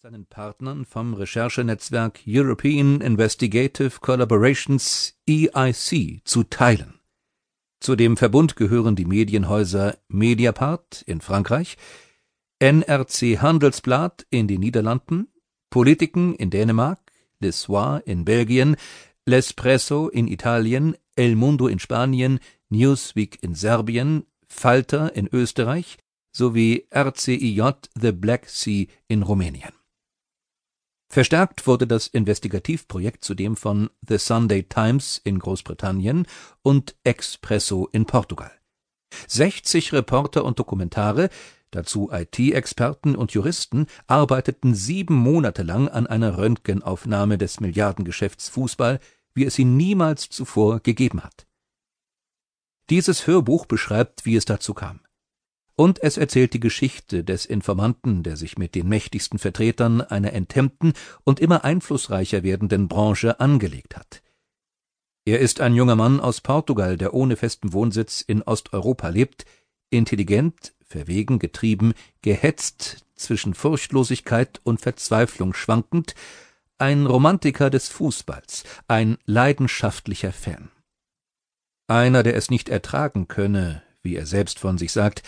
seinen Partnern vom Recherchenetzwerk European Investigative Collaborations EIC zu teilen. Zu dem Verbund gehören die Medienhäuser Mediapart in Frankreich, NRC Handelsblatt in den Niederlanden, Politiken in Dänemark, Le Soir in Belgien, L'Espresso in Italien, El Mundo in Spanien, Newsweek in Serbien, Falter in Österreich sowie RCIJ The Black Sea in Rumänien. Verstärkt wurde das Investigativprojekt zudem von The Sunday Times in Großbritannien und Expresso in Portugal. 60 Reporter und Dokumentare, dazu IT-Experten und Juristen, arbeiteten sieben Monate lang an einer Röntgenaufnahme des Milliardengeschäfts Fußball, wie es ihn niemals zuvor gegeben hat. Dieses Hörbuch beschreibt, wie es dazu kam und es erzählt die Geschichte des Informanten, der sich mit den mächtigsten Vertretern einer enthemmten und immer einflussreicher werdenden Branche angelegt hat. Er ist ein junger Mann aus Portugal, der ohne festen Wohnsitz in Osteuropa lebt, intelligent, verwegen, getrieben, gehetzt, zwischen Furchtlosigkeit und Verzweiflung schwankend, ein Romantiker des Fußballs, ein leidenschaftlicher Fan. Einer, der es nicht ertragen könne, wie er selbst von sich sagt,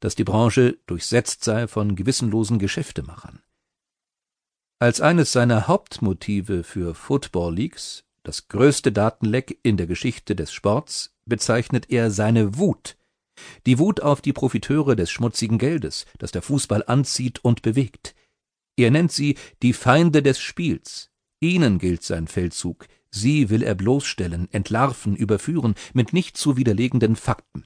dass die Branche durchsetzt sei von gewissenlosen Geschäftemachern. Als eines seiner Hauptmotive für Football Leagues, das größte Datenleck in der Geschichte des Sports, bezeichnet er seine Wut. Die Wut auf die Profiteure des schmutzigen Geldes, das der Fußball anzieht und bewegt. Er nennt sie die Feinde des Spiels. Ihnen gilt sein Feldzug. Sie will er bloßstellen, entlarven, überführen mit nicht zu widerlegenden Fakten.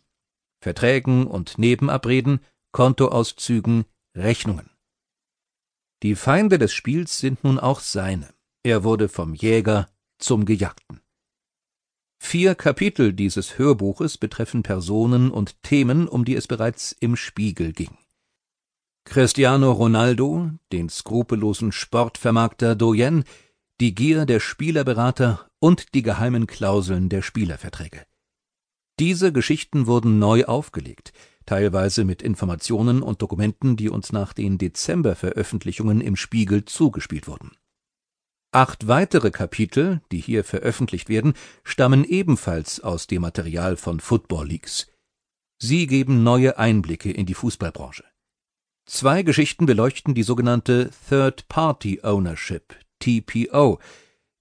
Verträgen und Nebenabreden, Kontoauszügen, Rechnungen. Die Feinde des Spiels sind nun auch seine. Er wurde vom Jäger zum Gejagten. Vier Kapitel dieses Hörbuches betreffen Personen und Themen, um die es bereits im Spiegel ging. Cristiano Ronaldo, den skrupellosen Sportvermarkter Doyen, die Gier der Spielerberater und die geheimen Klauseln der Spielerverträge. Diese Geschichten wurden neu aufgelegt, teilweise mit Informationen und Dokumenten, die uns nach den Dezember-Veröffentlichungen im Spiegel zugespielt wurden. Acht weitere Kapitel, die hier veröffentlicht werden, stammen ebenfalls aus dem Material von Football Leagues. Sie geben neue Einblicke in die Fußballbranche. Zwei Geschichten beleuchten die sogenannte Third Party Ownership, TPO,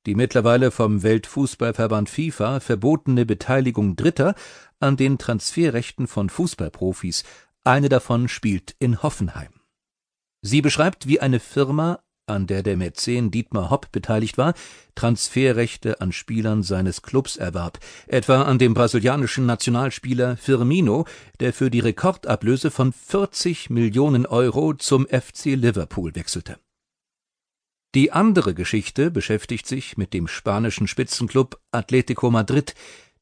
die mittlerweile vom Weltfußballverband FIFA verbotene Beteiligung Dritter an den Transferrechten von Fußballprofis, eine davon spielt in Hoffenheim. Sie beschreibt, wie eine Firma, an der der Mäzen Dietmar Hopp beteiligt war, Transferrechte an Spielern seines Clubs erwarb, etwa an dem brasilianischen Nationalspieler Firmino, der für die Rekordablöse von 40 Millionen Euro zum FC Liverpool wechselte die andere Geschichte beschäftigt sich mit dem spanischen Spitzenklub Atletico Madrid,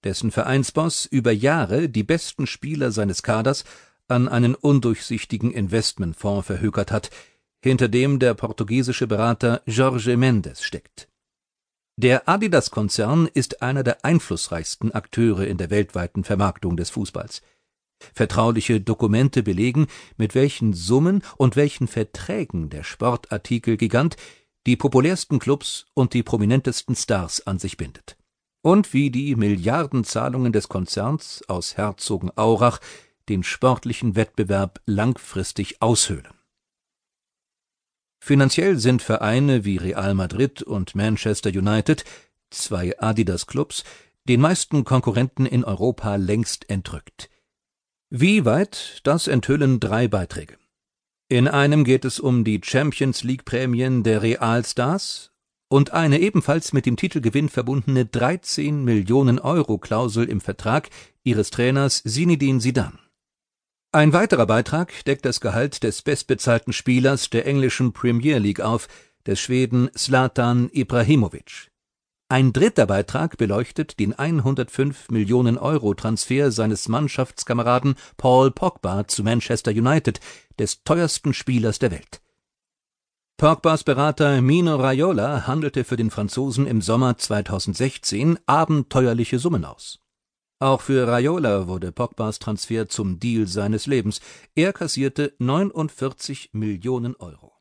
dessen Vereinsboss über Jahre die besten Spieler seines Kaders an einen undurchsichtigen Investmentfonds verhökert hat, hinter dem der portugiesische Berater Jorge Mendes steckt. Der Adidas-Konzern ist einer der einflussreichsten Akteure in der weltweiten Vermarktung des Fußballs. Vertrauliche Dokumente belegen, mit welchen Summen und welchen Verträgen der Sportartikelgigant die populärsten Clubs und die prominentesten Stars an sich bindet. Und wie die Milliardenzahlungen des Konzerns aus Herzogenaurach den sportlichen Wettbewerb langfristig aushöhlen. Finanziell sind Vereine wie Real Madrid und Manchester United, zwei Adidas-Clubs, den meisten Konkurrenten in Europa längst entrückt. Wie weit, das enthüllen drei Beiträge. In einem geht es um die Champions League Prämien der Realstars und eine ebenfalls mit dem Titelgewinn verbundene 13 Millionen Euro Klausel im Vertrag ihres Trainers Zinedine Zidane. Ein weiterer Beitrag deckt das Gehalt des bestbezahlten Spielers der englischen Premier League auf, des Schweden Zlatan Ibrahimovic. Ein dritter Beitrag beleuchtet den 105 Millionen Euro Transfer seines Mannschaftskameraden Paul Pogba zu Manchester United, des teuersten Spielers der Welt. Pogbas Berater Mino Raiola handelte für den Franzosen im Sommer 2016 abenteuerliche Summen aus. Auch für Raiola wurde Pogbas Transfer zum Deal seines Lebens. Er kassierte 49 Millionen Euro